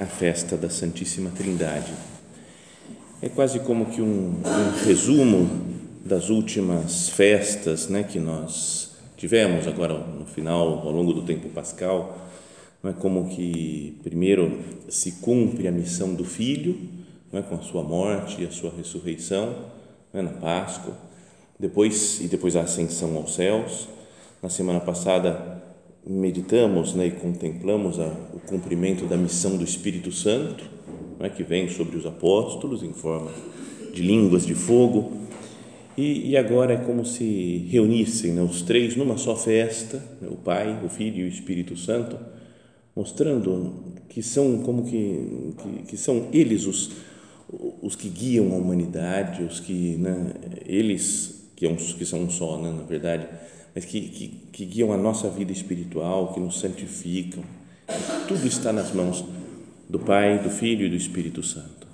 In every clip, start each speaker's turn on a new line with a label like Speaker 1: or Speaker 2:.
Speaker 1: a festa da Santíssima Trindade. É quase como que um, um resumo das últimas festas né, que nós tivemos agora no final, ao longo do tempo pascal. Não é como que primeiro se cumpre a missão do Filho, não é, com a sua morte e a sua ressurreição, é, na Páscoa, depois e depois a ascensão aos céus. Na semana passada meditamos né, e contemplamos a, o cumprimento da missão do Espírito Santo, né, que vem sobre os apóstolos em forma de línguas de fogo, e, e agora é como se reunissem né, os três numa só festa, né, o Pai, o Filho e o Espírito Santo, mostrando que são como que, que, que são eles os, os que guiam a humanidade, os que, né, eles que, é que são um só, né, na verdade, mas que, que, que guiam a nossa vida espiritual, que nos santificam. Tudo está nas mãos do Pai, do Filho e do Espírito Santo.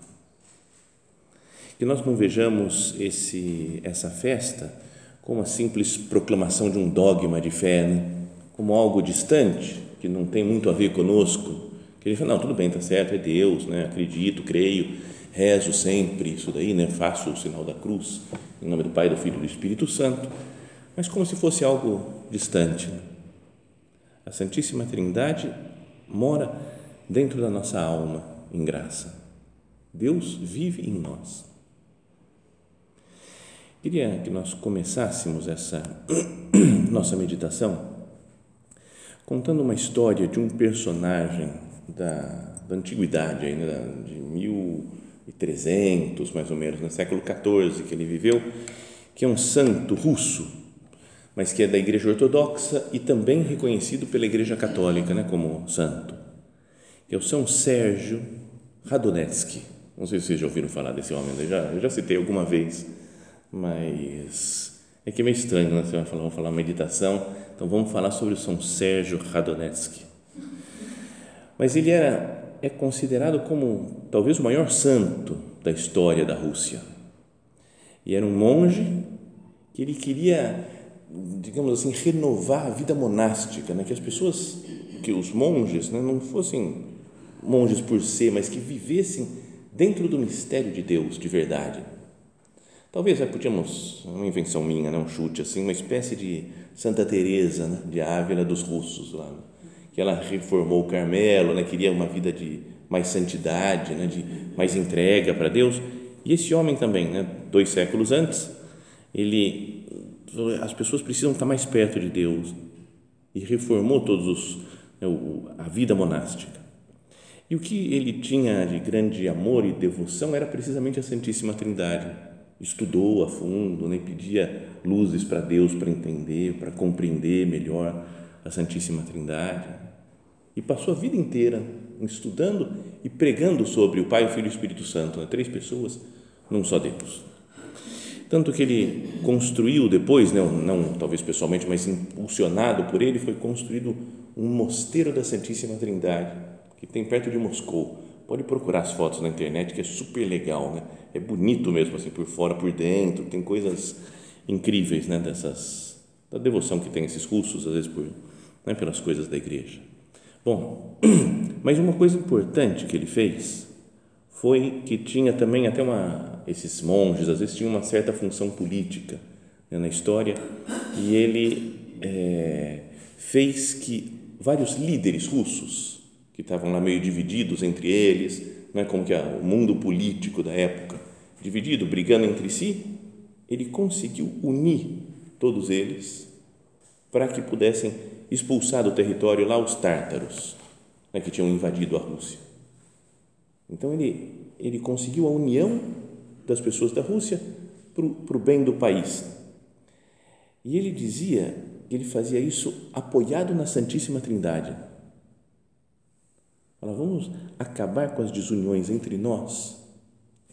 Speaker 1: Que nós não vejamos esse, essa festa como a simples proclamação de um dogma de fé, né? como algo distante, que não tem muito a ver conosco. Que gente fala, não, tudo bem, está certo, é Deus, né? acredito, creio, rezo sempre, isso daí, né? faço o sinal da cruz, em nome do Pai, do Filho e do Espírito Santo mas como se fosse algo distante. A Santíssima Trindade mora dentro da nossa alma em graça. Deus vive em nós. Queria que nós começássemos essa nossa meditação contando uma história de um personagem da, da antiguidade, ainda de 1300 mais ou menos, no século XIV que ele viveu, que é um santo russo mas que é da Igreja Ortodoxa e também reconhecido pela Igreja Católica né, como santo, é o São Sérgio Radonetsky. Não sei se vocês já ouviram falar desse homem, eu já, eu já citei alguma vez, mas é que é meio estranho, né? Você vai falar, vamos falar meditação, então vamos falar sobre o São Sérgio Radonetsky. Mas ele era, é considerado como talvez o maior santo da história da Rússia. E era um monge que ele queria digamos assim, renovar a vida monástica, né? que as pessoas, que os monges né? não fossem monges por ser, mas que vivessem dentro do mistério de Deus de verdade. Talvez né, podíamos, uma invenção minha, né? um chute assim, uma espécie de Santa Teresa né? de Ávila dos russos lá, né? que ela reformou o Carmelo, né? queria uma vida de mais santidade, né? de mais entrega para Deus. E esse homem também, né? dois séculos antes, ele as pessoas precisam estar mais perto de Deus e reformou todos os né, a vida monástica. E o que ele tinha de grande amor e devoção era precisamente a Santíssima Trindade. Estudou a fundo, né, pedia luzes para Deus para entender, para compreender melhor a Santíssima Trindade. E passou a vida inteira estudando e pregando sobre o Pai, o Filho e o Espírito Santo, né, três pessoas num só Deus. Tanto que ele construiu depois, não, né, não talvez pessoalmente, mas impulsionado por ele, foi construído um mosteiro da Santíssima Trindade, que tem perto de Moscou. Pode procurar as fotos na internet, que é super legal, né? É bonito mesmo, assim, por fora, por dentro, tem coisas incríveis, né? Dessas, da devoção que tem esses russos, às vezes, por, né? pelas coisas da igreja. Bom, mas uma coisa importante que ele fez foi que tinha também até uma esses monges às vezes tinham uma certa função política né, na história e ele é, fez que vários líderes russos que estavam lá meio divididos entre eles é como que o mundo político da época, dividido, brigando entre si, ele conseguiu unir todos eles para que pudessem expulsar do território lá os tártaros, né, que tinham invadido a Rússia. Então ele, ele conseguiu a união das pessoas da Rússia para o bem do país. E ele dizia que ele fazia isso apoiado na Santíssima Trindade. Fala, vamos acabar com as desuniões entre nós,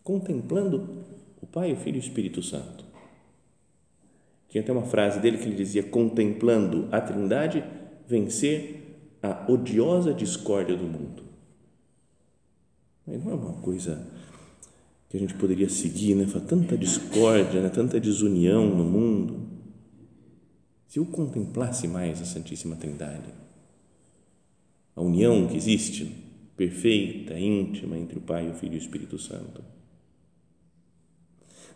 Speaker 1: contemplando o Pai, o Filho e o Espírito Santo. Tinha até uma frase dele que ele dizia: contemplando a Trindade, vencer a odiosa discórdia do mundo. Não é uma coisa que a gente poderia seguir, né? Tanta discórdia, né? tanta desunião no mundo. Se eu contemplasse mais a Santíssima Trindade, a união que existe, perfeita, íntima, entre o Pai, o Filho e o Espírito Santo.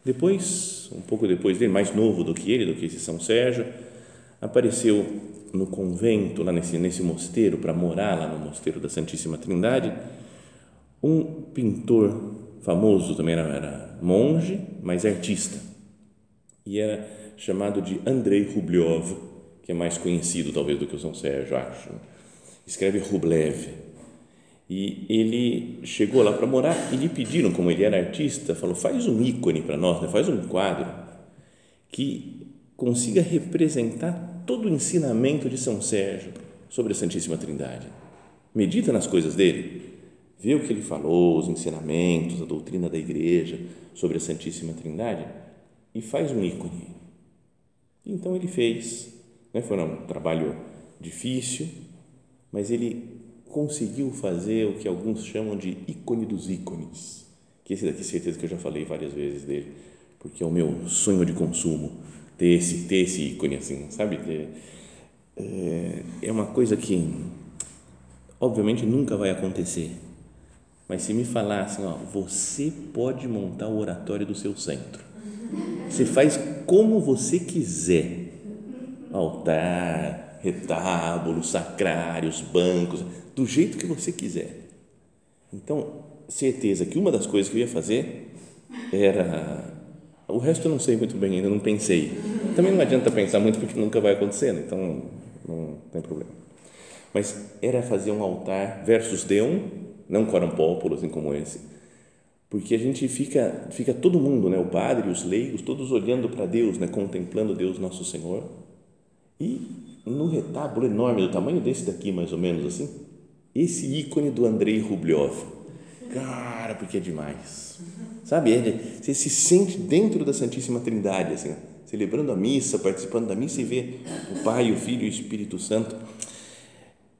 Speaker 1: Depois, um pouco depois dele, mais novo do que ele, do que esse São Sérgio, apareceu no convento, lá nesse, nesse mosteiro, para morar lá no mosteiro da Santíssima Trindade, um pintor famoso, também era, era monge, mas artista, e era chamado de Andrei Rublev, que é mais conhecido talvez do que o São Sérgio, acho. Escreve Rublev. E ele chegou lá para morar e lhe pediram, como ele era artista, falou: faz um ícone para nós, né? faz um quadro que consiga representar todo o ensinamento de São Sérgio sobre a Santíssima Trindade. Medita nas coisas dele, vê o que ele falou, os ensinamentos, a doutrina da igreja sobre a Santíssima Trindade e faz um ícone. Então ele fez. Né? Foi um trabalho difícil, mas ele conseguiu fazer o que alguns chamam de ícone dos ícones. Que esse daqui, certeza que eu já falei várias vezes dele, porque é o meu sonho de consumo ter esse, ter esse ícone assim, sabe? É, é uma coisa que, obviamente, nunca vai acontecer. Mas se me falassem, ó, você pode montar o oratório do seu centro. Você faz como você quiser. Altar, retábulo, sacrários, bancos, do jeito que você quiser. Então, certeza que uma das coisas que eu ia fazer era o resto eu não sei muito bem, ainda não pensei. Também não adianta pensar muito porque nunca vai acontecer, né? então não tem problema. Mas era fazer um altar versus Deum, não corampópulo assim como esse, porque a gente fica fica todo mundo, né, o padre, os leigos, todos olhando para Deus, né, contemplando Deus nosso Senhor. E no retábulo enorme do tamanho desse daqui, mais ou menos assim, esse ícone do Andrei Rublev. Cara, porque é demais. Sabe? É, você se sente dentro da Santíssima Trindade, assim, celebrando a missa, participando da missa e vê o Pai, o Filho e o Espírito Santo.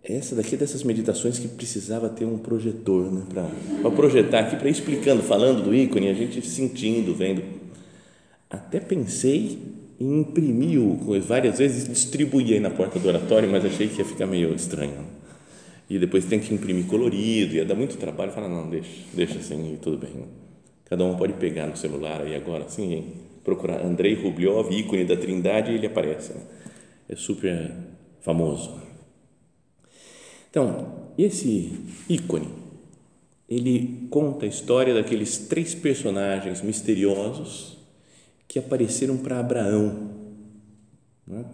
Speaker 1: Essa daqui é dessas meditações que precisava ter um projetor, né? Para projetar aqui, para explicando, falando do ícone, a gente sentindo, vendo. Até pensei em imprimir-o várias vezes, distribuir aí na porta do oratório, mas achei que ia ficar meio estranho e depois tem que imprimir colorido, ia dar muito trabalho, fala, não, deixa, deixa assim tudo bem. Cada um pode pegar no celular aí agora, assim, procurar Andrei Rubliov, ícone da Trindade, e ele aparece. Né? É super famoso. Então, esse ícone, ele conta a história daqueles três personagens misteriosos que apareceram para Abraão né?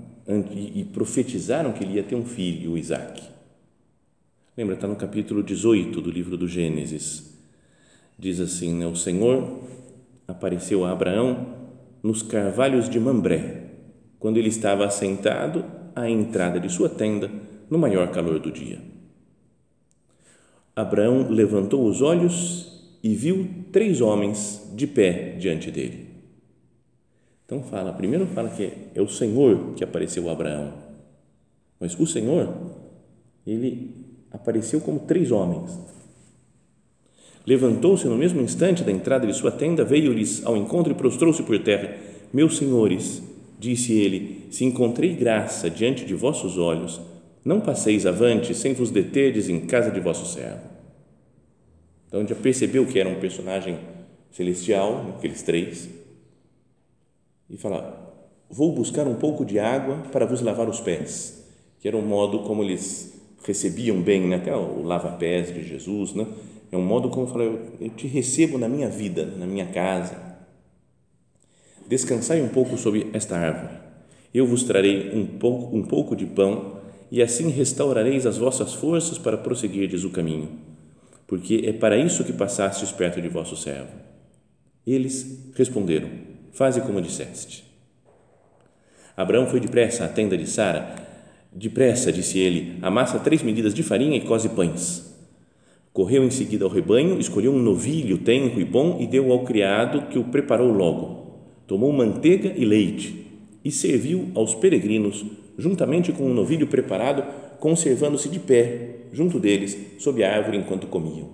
Speaker 1: e profetizaram que ele ia ter um filho, Isaac. Lembra, está no capítulo 18 do livro do Gênesis. Diz assim: né, O Senhor apareceu a Abraão nos carvalhos de Mambré, quando ele estava assentado à entrada de sua tenda, no maior calor do dia. Abraão levantou os olhos e viu três homens de pé diante dele. Então fala, primeiro fala que é o Senhor que apareceu a Abraão. Mas o Senhor, ele apareceu como três homens. Levantou-se no mesmo instante da entrada de sua tenda, veio-lhes ao encontro e prostrou-se por terra. Meus senhores, disse ele, se encontrei graça diante de vossos olhos, não passeis avante sem vos deterdes em casa de vosso servo. Então já percebeu que era um personagem celestial, aqueles três, e fala: Vou buscar um pouco de água para vos lavar os pés, que era o modo como eles recebiam bem, né? o lava-pés de Jesus, né? É um modo como falar, eu, eu te recebo na minha vida, na minha casa. Descansai um pouco sobre esta árvore. Eu vos trarei um pouco, um pouco de pão e assim restaurareis as vossas forças para prosseguirdes o caminho, porque é para isso que passastes perto de vosso servo. Eles responderam: Faze como disseste. Abraão foi depressa à tenda de Sara. Depressa, disse ele, amassa três medidas de farinha e coze pães. Correu em seguida ao rebanho, escolheu um novilho tenro e bom e deu ao criado que o preparou logo. Tomou manteiga e leite e serviu aos peregrinos, juntamente com um novilho preparado, conservando-se de pé junto deles, sob a árvore enquanto comiam.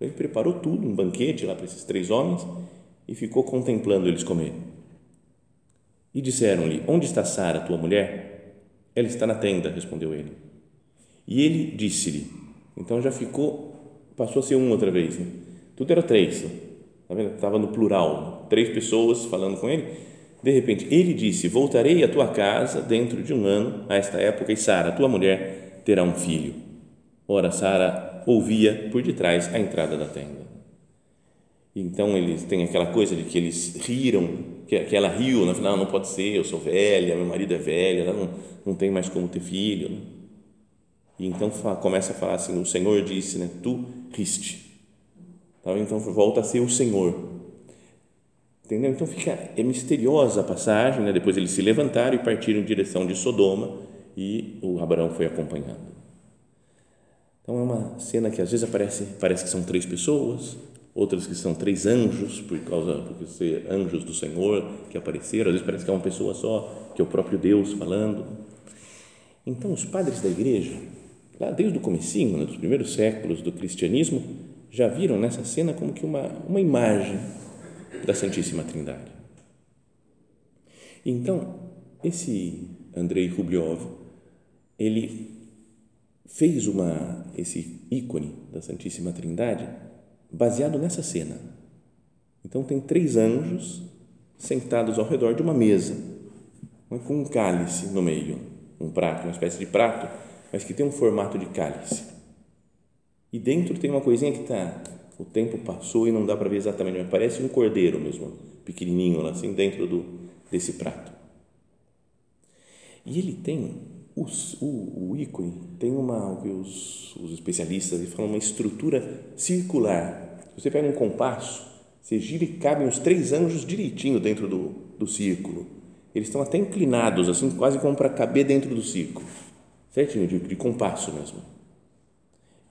Speaker 1: Ele preparou tudo, um banquete lá para esses três homens e ficou contemplando eles comer. E disseram-lhe: Onde está Sara, tua mulher? Ela está na tenda, respondeu ele. E ele disse-lhe: Então já ficou, passou a ser um outra vez. Né? Tudo era três, tá vendo? Estava no plural, três pessoas falando com ele. De repente, ele disse: Voltarei à tua casa dentro de um ano, a esta época, e Sara, tua mulher, terá um filho. Ora, Sara ouvia por detrás a entrada da tenda. Então eles têm aquela coisa de que eles riram, que, ela riu, no final, não pode ser, eu sou velha, meu marido é velho, ela não, não tem mais como ter filho. Né? E então começa a falar assim: o Senhor disse, né, tu riste. Tá? Então volta a ser o Senhor. Entendeu? Então fica é misteriosa a passagem, né? Depois eles se levantaram e partiram em direção de Sodoma e o Abraão foi acompanhando. Então é uma cena que às vezes aparece, parece que são três pessoas, outras que são três anjos, por causa porque ser anjos do Senhor que apareceram, às vezes parece que é uma pessoa só, que é o próprio Deus falando. Então os padres da igreja, lá desde o comecinho, né, dos primeiros séculos do cristianismo, já viram nessa cena como que uma, uma imagem da Santíssima Trindade. Então, esse Andrei Rubliov, ele fez uma esse ícone da Santíssima Trindade baseado nessa cena. Então, tem três anjos sentados ao redor de uma mesa, com um cálice no meio, um prato, uma espécie de prato, mas que tem um formato de cálice. E dentro tem uma coisinha que está. O tempo passou e não dá para ver exatamente, mas parece um cordeiro mesmo, pequenininho, assim, dentro do, desse prato. E ele tem, os, o, o ícone tem uma, os, os especialistas falam, uma estrutura circular você pega um compasso, você gira e cabem os três anjos direitinho dentro do, do círculo. Eles estão até inclinados, assim, quase como para caber dentro do círculo. Certinho, de, de compasso mesmo.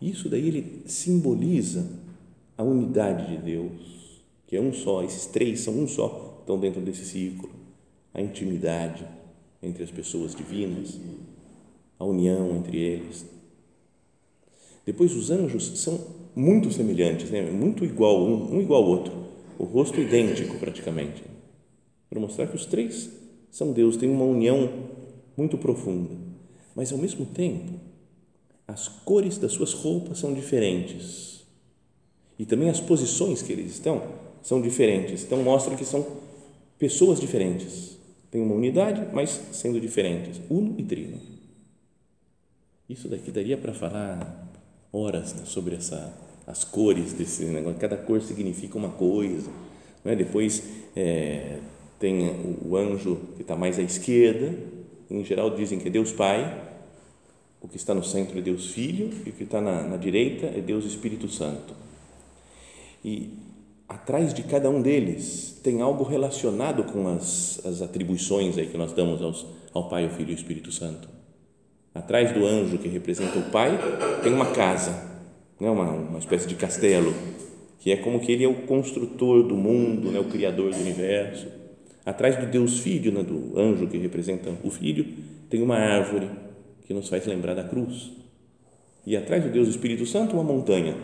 Speaker 1: Isso daí ele simboliza a unidade de Deus, que é um só, esses três são um só, estão dentro desse círculo. A intimidade entre as pessoas divinas, a união entre eles. Depois, os anjos são muito semelhantes, né? muito igual, um, um igual ao outro, o rosto idêntico praticamente, para mostrar que os três são Deus, têm uma união muito profunda, mas ao mesmo tempo as cores das suas roupas são diferentes e também as posições que eles estão são diferentes, então mostra que são pessoas diferentes, têm uma unidade, mas sendo diferentes, uno e trino. Isso daqui daria para falar horas né, sobre essa as cores desse negócio, cada cor significa uma coisa. Né? Depois é, tem o anjo que está mais à esquerda, em geral dizem que é Deus Pai, o que está no centro é Deus Filho e o que está na, na direita é Deus Espírito Santo. E atrás de cada um deles tem algo relacionado com as, as atribuições aí que nós damos aos, ao Pai, ao Filho e ao Espírito Santo. Atrás do anjo que representa o Pai tem uma casa né, uma, uma espécie de castelo, que é como que ele é o construtor do mundo, né, o criador do universo. Atrás do Deus Filho, né, do anjo que representa o Filho, tem uma árvore que nos faz lembrar da cruz. E atrás do Deus Espírito Santo, uma montanha,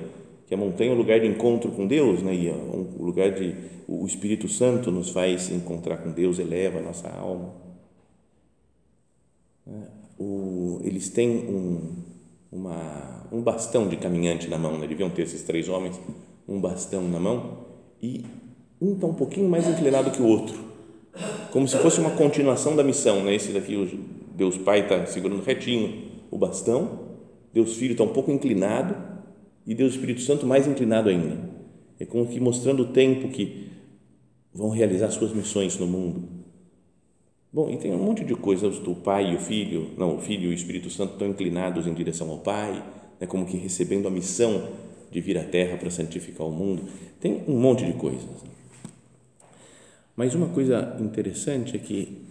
Speaker 1: que a montanha é o lugar de encontro com Deus, né, e é um lugar de o Espírito Santo nos faz encontrar com Deus, eleva a nossa alma. É, o, eles têm um, uma, um bastão de caminhante na mão, né? deviam ter esses três homens, um bastão na mão e um está um pouquinho mais inclinado que o outro, como se fosse uma continuação da missão. Né? Esse daqui, o Deus Pai está segurando retinho o bastão, Deus Filho está um pouco inclinado e Deus Espírito Santo mais inclinado ainda. É como que mostrando o tempo que vão realizar suas missões no mundo. Bom, e tem um monte de coisas do Pai e o Filho, não, o Filho e o Espírito Santo estão inclinados em direção ao Pai, né, como que recebendo a missão de vir à Terra para santificar o mundo. Tem um monte de coisas. Mas uma coisa interessante é que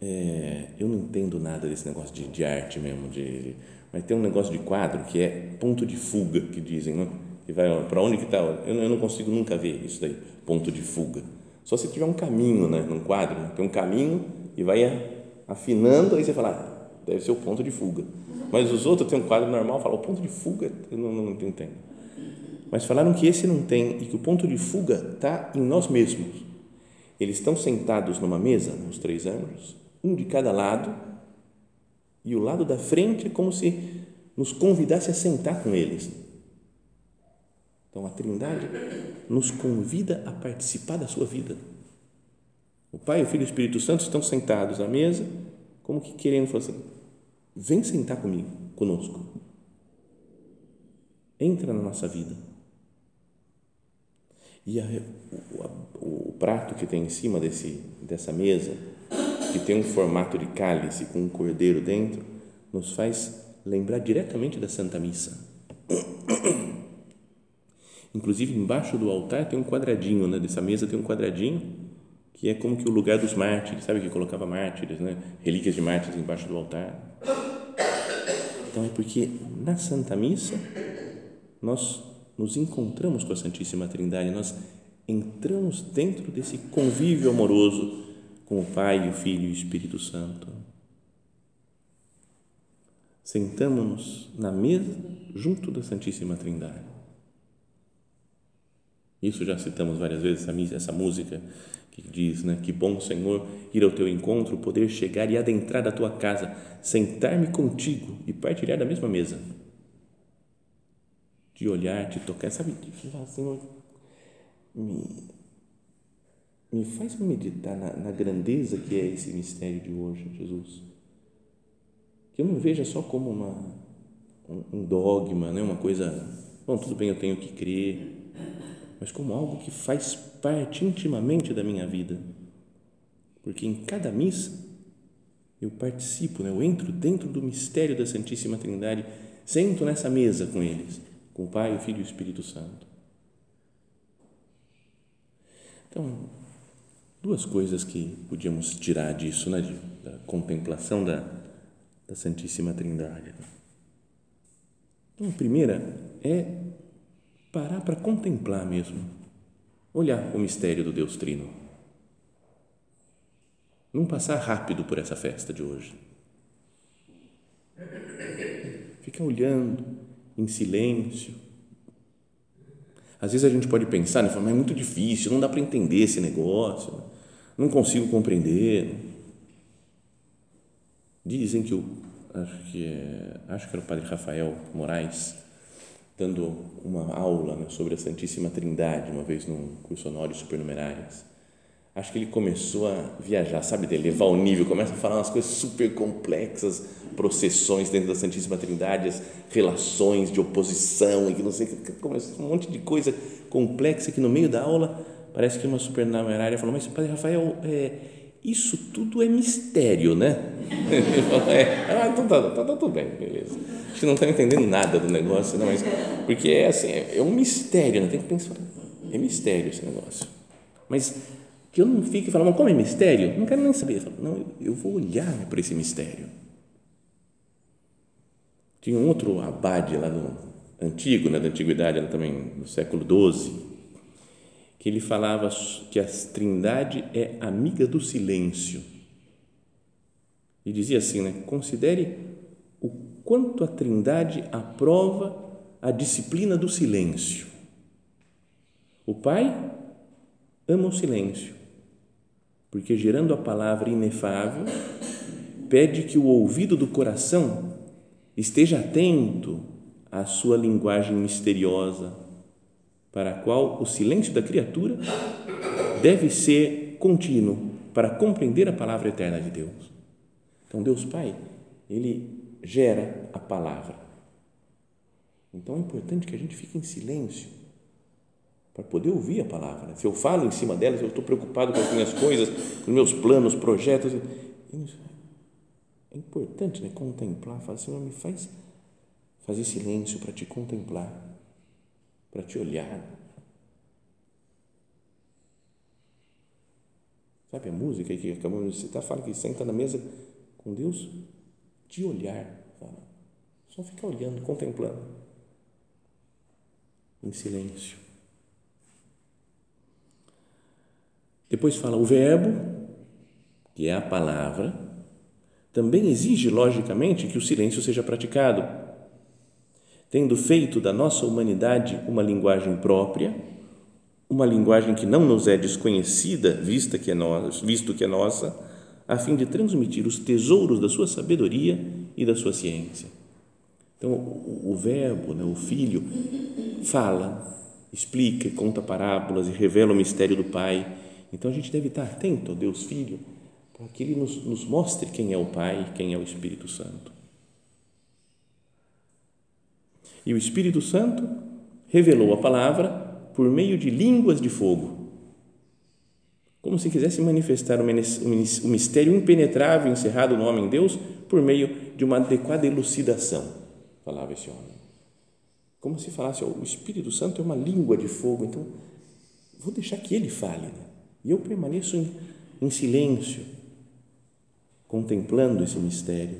Speaker 1: é, eu não entendo nada desse negócio de, de arte mesmo, de, mas tem um negócio de quadro que é ponto de fuga, que dizem, não? Que vai para onde que está? Eu, não consigo nunca ver isso daí, ponto de fuga. Só se tiver um caminho, né, num quadro, tem um caminho e vai afinando, aí você fala, ah, deve ser o ponto de fuga. Mas os outros tem um quadro normal, fala, o ponto de fuga, eu não, não entendo. Mas falaram que esse não tem e que o ponto de fuga está em nós mesmos. Eles estão sentados numa mesa, os três anjos, um de cada lado, e o lado da frente é como se nos convidasse a sentar com eles. Então a Trindade nos convida a participar da sua vida. O Pai, o Filho e o Espírito Santo estão sentados à mesa, como que querendo falar assim: vem sentar comigo, conosco. Entra na nossa vida. E a, o, o, prato que tem em cima desse, dessa mesa, que tem um formato de cálice com um cordeiro dentro, nos faz lembrar diretamente da Santa Missa. Inclusive, embaixo do altar tem um quadradinho, né? dessa mesa tem um quadradinho, que é como que o lugar dos mártires, sabe que colocava mártires, né? relíquias de mártires embaixo do altar. Então, é porque na Santa Missa nós nos encontramos com a Santíssima Trindade, nós entramos dentro desse convívio amoroso com o Pai, o Filho e o Espírito Santo. Sentamos-nos na mesa junto da Santíssima Trindade. Isso já citamos várias vezes, essa, música que diz, né, que bom Senhor ir ao teu encontro, poder chegar e adentrar a tua casa, sentar-me contigo e partilhar da mesma mesa de olhar, de tocar, sabe? Falar, Senhor, me, me faz meditar na, na, grandeza que é esse mistério de hoje, Jesus. Que eu não veja só como uma, um, um dogma, né? uma coisa, bom, tudo bem, eu tenho que crer, mas como algo que faz parte intimamente da minha vida. Porque em cada missa eu participo, né? eu entro dentro do mistério da Santíssima Trindade, sento nessa mesa com eles com o Pai, o Filho e o Espírito Santo. Então, duas coisas que podíamos tirar disso, né, da contemplação da, da Santíssima Trindade. Então, a primeira é parar para contemplar mesmo, olhar o mistério do Deus Trino. Não passar rápido por essa festa de hoje. Ficar olhando, em silêncio. Às vezes a gente pode pensar, né, mas é muito difícil, não dá para entender esse negócio? Não consigo compreender. Dizem que o, acho que é, acho que era o padre Rafael Moraes dando uma aula né, sobre a Santíssima Trindade uma vez num curso honorio supernumerárias acho que ele começou a viajar, sabe, de elevar o nível, começa a falar umas coisas super complexas, processões dentro da Santíssima Trindade, as relações de oposição e que não sei, um monte de coisa complexa que no meio da aula parece que uma supernumerária falou, mas Padre Rafael, é, isso tudo é mistério, né? Ele falou, é, ah, então tá, tá, tá tudo bem, beleza. A gente não está entendendo nada do negócio, não, mas, porque é assim, é, é um mistério, né? tem que pensar, é mistério esse negócio. Mas que eu não fique falando, como é mistério? Não quero nem saber. Eu falo, não, eu vou olhar para esse mistério. Tinha um outro abade lá no antigo, né, da antiguidade, também no século XII, que ele falava que a trindade é amiga do silêncio. E dizia assim, né, considere o quanto a trindade aprova a disciplina do silêncio. O Pai ama o silêncio porque gerando a palavra inefável, pede que o ouvido do coração esteja atento à sua linguagem misteriosa, para a qual o silêncio da criatura deve ser contínuo para compreender a palavra eterna de Deus. Então, Deus Pai, Ele gera a palavra. Então é importante que a gente fique em silêncio para poder ouvir a palavra. Se eu falo em cima delas, eu estou preocupado com as minhas coisas, com meus planos, projetos. É importante né, contemplar, falar, Senhor, me faz fazer silêncio para te contemplar, para te olhar. Sabe a música que acabamos de citar? Fala que senta na mesa com Deus de olhar. Fala. Só ficar olhando, contemplando. Em silêncio. Depois fala o verbo, que é a palavra, também exige, logicamente, que o silêncio seja praticado. Tendo feito da nossa humanidade uma linguagem própria, uma linguagem que não nos é desconhecida, vista que é nossa, visto que é nossa, a fim de transmitir os tesouros da sua sabedoria e da sua ciência. Então, o, o verbo, né, o filho, fala, explica, conta parábolas e revela o mistério do Pai então a gente deve estar atento ao Deus Filho para que Ele nos, nos mostre quem é o Pai, quem é o Espírito Santo. E o Espírito Santo revelou a palavra por meio de línguas de fogo, como se quisesse manifestar o mistério impenetrável encerrado no homem Deus por meio de uma adequada elucidação, falava esse homem. Como se falasse, o Espírito Santo é uma língua de fogo, então vou deixar que ele fale. Né? E eu permaneço em, em silêncio, contemplando esse mistério.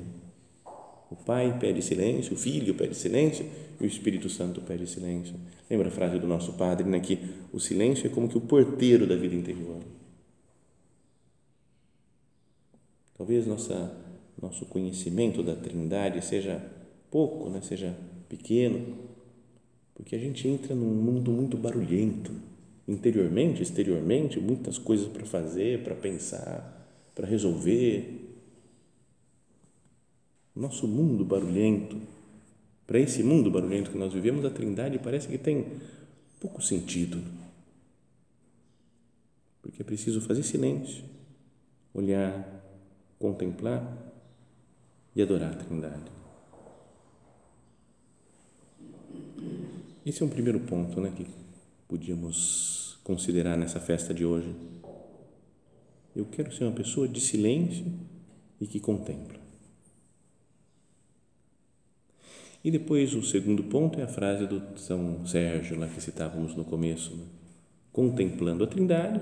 Speaker 1: O Pai pede silêncio, o Filho pede silêncio e o Espírito Santo pede silêncio. Lembra a frase do nosso Padre, né, que o silêncio é como que o porteiro da vida interior. Talvez nossa, nosso conhecimento da Trindade seja pouco, né, seja pequeno, porque a gente entra num mundo muito barulhento interiormente, exteriormente, muitas coisas para fazer, para pensar, para resolver. Nosso mundo barulhento, para esse mundo barulhento que nós vivemos, a Trindade parece que tem pouco sentido. Porque é preciso fazer silêncio, olhar, contemplar e adorar a Trindade. Esse é um primeiro ponto né, que podíamos considerar nessa festa de hoje. Eu quero ser uma pessoa de silêncio e que contempla. E depois o segundo ponto é a frase do São Sérgio, lá que citávamos no começo, né? contemplando a Trindade,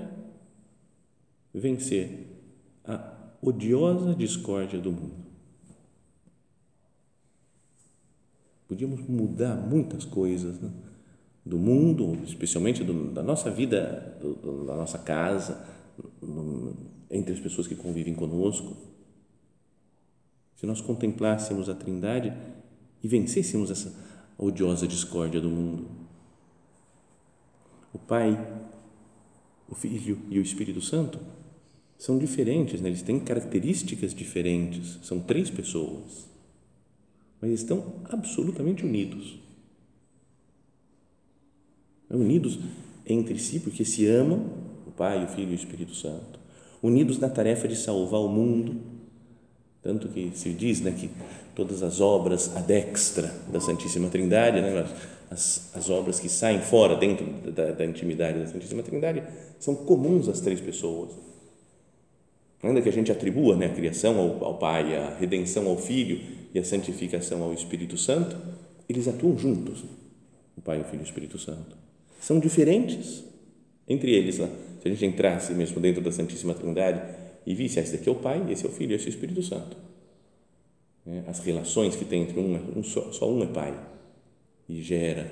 Speaker 1: vencer a odiosa discórdia do mundo. Podíamos mudar muitas coisas, né? do mundo, especialmente do, da nossa vida, do, da nossa casa, no, entre as pessoas que convivem conosco. Se nós contemplássemos a Trindade e vencêssemos essa odiosa discórdia do mundo. O Pai, o Filho e o Espírito Santo são diferentes, né? eles têm características diferentes, são três pessoas, mas estão absolutamente unidos. Unidos entre si, porque se amam, o Pai, o Filho e o Espírito Santo, unidos na tarefa de salvar o mundo, tanto que se diz né, que todas as obras à dextra da Santíssima Trindade, né, as, as obras que saem fora, dentro da, da intimidade da Santíssima Trindade, são comuns às três pessoas. Ainda que a gente atribua né, a criação ao, ao Pai, a redenção ao Filho e a santificação ao Espírito Santo, eles atuam juntos, o Pai, o Filho e o Espírito Santo são diferentes entre eles. Né? Se a gente entrasse mesmo dentro da Santíssima Trindade e visse, ah, esse daqui é o Pai, esse é o Filho, esse é o Espírito Santo. É, as relações que tem entre um, um só, só um é Pai e gera,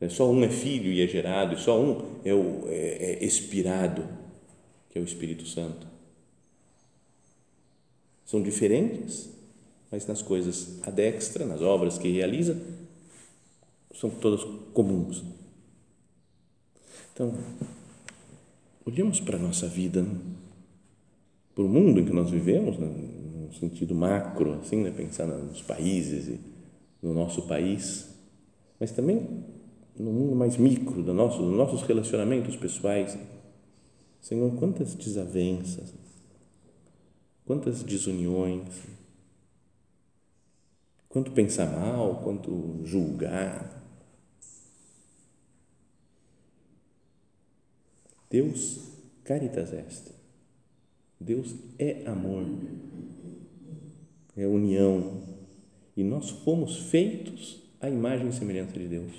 Speaker 1: é, só um é Filho e é gerado, e só um é, o, é, é expirado, que é o Espírito Santo. São diferentes, mas nas coisas adextra, nas obras que realiza, são todas comuns. Então, olhemos para a nossa vida, né? para o mundo em que nós vivemos, né? no sentido macro, assim, né? pensar nos países e no nosso país, mas também no mundo mais micro, do nosso, dos nossos relacionamentos pessoais. Senhor, quantas desavenças, quantas desuniões, quanto pensar mal, quanto julgar. Deus caritas est. Deus é amor é união. E nós fomos feitos à imagem e semelhança de Deus.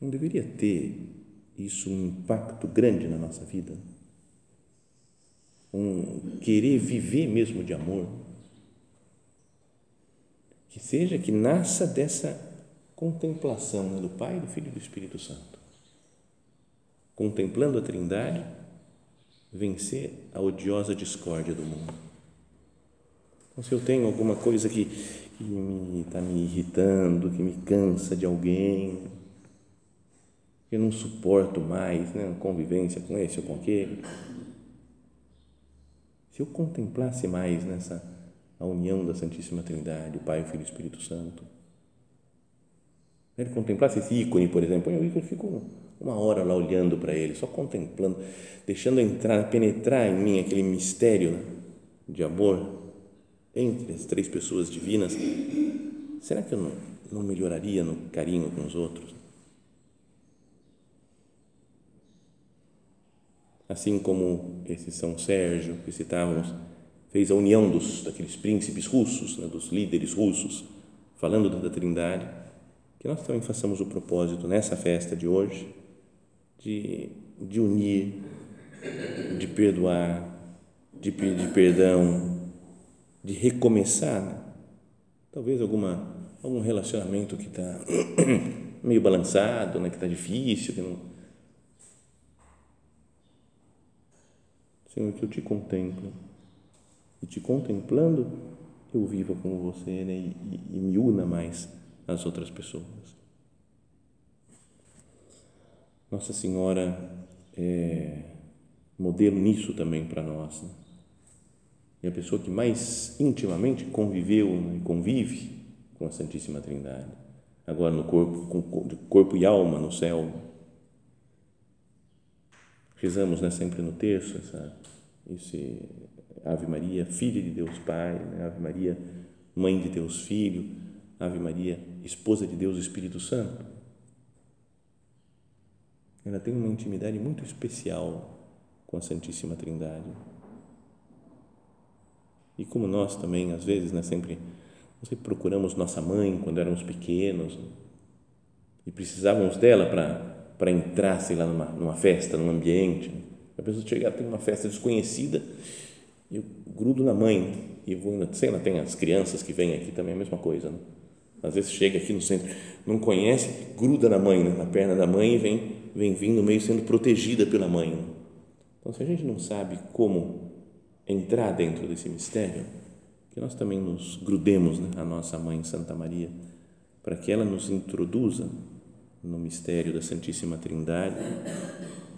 Speaker 1: Não deveria ter isso um impacto grande na nossa vida? Um querer viver mesmo de amor? Que seja que nasça dessa contemplação né, do Pai, do Filho e do Espírito Santo. Contemplando a Trindade, vencer a odiosa discórdia do mundo. Então, se eu tenho alguma coisa que está me, tá me irritando, que me cansa de alguém, que eu não suporto mais né, convivência com esse ou com aquele, se eu contemplasse mais nessa a união da Santíssima Trindade, o Pai, o Filho e o Espírito Santo, ele contemplasse esse ícone, por exemplo, eu fico uma hora lá olhando para ele, só contemplando, deixando entrar, penetrar em mim aquele mistério né, de amor entre as três pessoas divinas. Será que eu não, não melhoraria no carinho com os outros? Assim como esse São Sérgio que citávamos, fez a união dos daqueles príncipes russos, né, dos líderes russos, falando da Trindade, que nós também façamos o propósito nessa festa de hoje de, de unir, de perdoar, de pedir perdão, de recomeçar, né? talvez alguma algum relacionamento que está meio balançado, né? que está difícil, que não Senhor, que eu te contemplo e te contemplando eu viva com você né? e, e, e me una mais às outras pessoas. Nossa Senhora é modelo nisso também para nós. Né? É a pessoa que mais intimamente conviveu né, e convive com a Santíssima Trindade. Agora no corpo, com corpo e alma no céu. Rezamos né, sempre no terço essa, esse Ave Maria, Filha de Deus Pai, né? Ave Maria, Mãe de Deus Filho, Ave Maria, Esposa de Deus Espírito Santo ela tem uma intimidade muito especial com a Santíssima Trindade. E como nós também, às vezes, né, sempre, procuramos nossa mãe quando éramos pequenos e precisávamos dela para entrar, sei lá, numa, numa festa, num ambiente. A pessoa chega, tem uma festa desconhecida, eu grudo na mãe e vou, sei lá, tem as crianças que vêm aqui também, a mesma coisa. Né? Às vezes chega aqui no centro, não conhece, gruda na mãe, né, na perna da mãe e vem vem vindo meio sendo protegida pela mãe. Então, se a gente não sabe como entrar dentro desse mistério, que nós também nos grudemos né, à nossa mãe Santa Maria, para que ela nos introduza no mistério da Santíssima Trindade,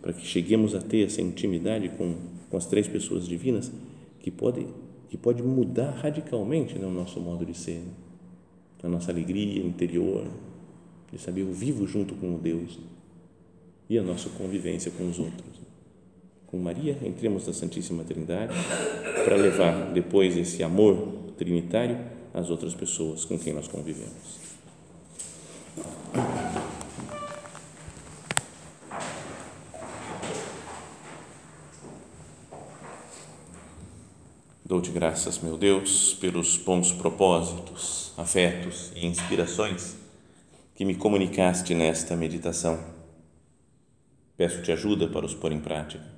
Speaker 1: para que cheguemos a ter essa intimidade com, com as três pessoas divinas, que pode, que pode mudar radicalmente né, o nosso modo de ser, né? a nossa alegria interior, de saber eu vivo junto com o Deus e a nossa convivência com os outros. Com Maria, entremos na Santíssima Trindade para levar depois esse amor trinitário às outras pessoas com quem nós convivemos. Dou-te graças, meu Deus, pelos bons propósitos, afetos e inspirações que me comunicaste nesta meditação Peço-te ajuda para os pôr em prática.